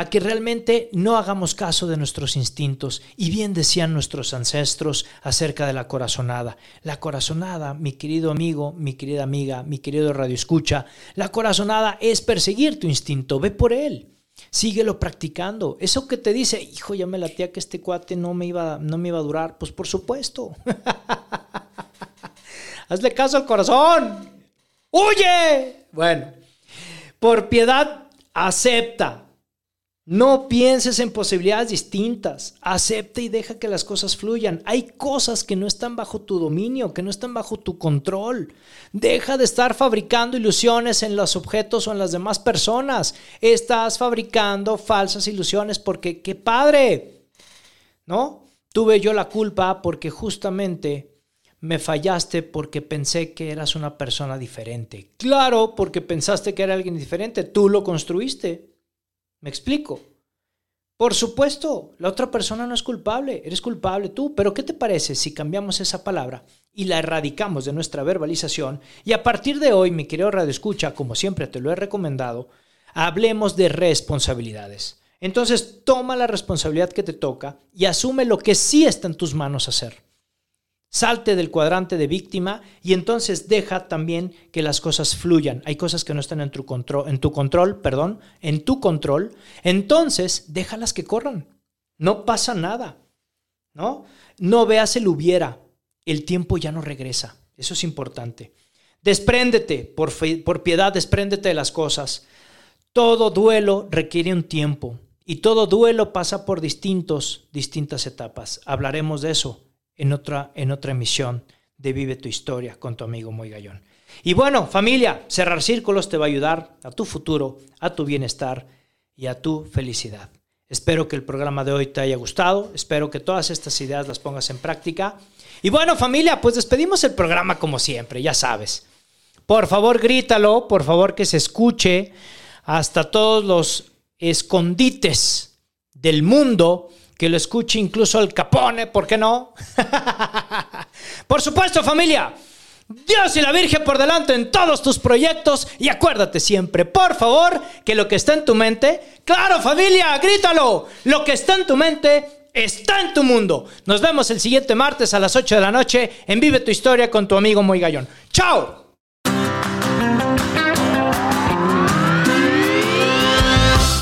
a que realmente no hagamos caso de nuestros instintos. Y bien decían nuestros ancestros acerca de la corazonada. La corazonada, mi querido amigo, mi querida amiga, mi querido radio escucha, la corazonada es perseguir tu instinto, ve por él. Síguelo practicando. Eso que te dice, hijo, ya me latía que este cuate no me iba, no me iba a durar. Pues por supuesto. Hazle caso al corazón. ¡Huye! Bueno, por piedad, acepta. No pienses en posibilidades distintas. Acepta y deja que las cosas fluyan. Hay cosas que no están bajo tu dominio, que no están bajo tu control. Deja de estar fabricando ilusiones en los objetos o en las demás personas. Estás fabricando falsas ilusiones porque, qué padre. ¿No? Tuve yo la culpa porque justamente me fallaste porque pensé que eras una persona diferente. Claro, porque pensaste que era alguien diferente. Tú lo construiste. ¿Me explico? Por supuesto, la otra persona no es culpable, eres culpable tú, pero ¿qué te parece si cambiamos esa palabra y la erradicamos de nuestra verbalización y a partir de hoy, mi querido Radio Escucha, como siempre te lo he recomendado, hablemos de responsabilidades. Entonces, toma la responsabilidad que te toca y asume lo que sí está en tus manos hacer. Salte del cuadrante de víctima y entonces deja también que las cosas fluyan. Hay cosas que no están en tu control, en tu control, perdón, en tu control. Entonces, déjalas que corran. No pasa nada. ¿No? No veas el hubiera. El tiempo ya no regresa. Eso es importante. Despréndete, por, por piedad, despréndete de las cosas. Todo duelo requiere un tiempo y todo duelo pasa por distintos, distintas etapas. Hablaremos de eso en otra, en otra emisión de Vive tu historia con tu amigo Muy Gallón. Y bueno, familia, cerrar círculos te va a ayudar a tu futuro, a tu bienestar y a tu felicidad. Espero que el programa de hoy te haya gustado. Espero que todas estas ideas las pongas en práctica. Y bueno, familia, pues despedimos el programa como siempre, ya sabes. Por favor, grítalo, por favor que se escuche hasta todos los escondites del mundo, que lo escuche incluso el capone, ¿por qué no? por supuesto, familia. Dios y la Virgen por delante en todos tus proyectos y acuérdate siempre, por favor, que lo que está en tu mente, claro familia, grítalo, lo que está en tu mente está en tu mundo. Nos vemos el siguiente martes a las 8 de la noche en Vive tu Historia con tu amigo Muy Gallón. ¡Chao!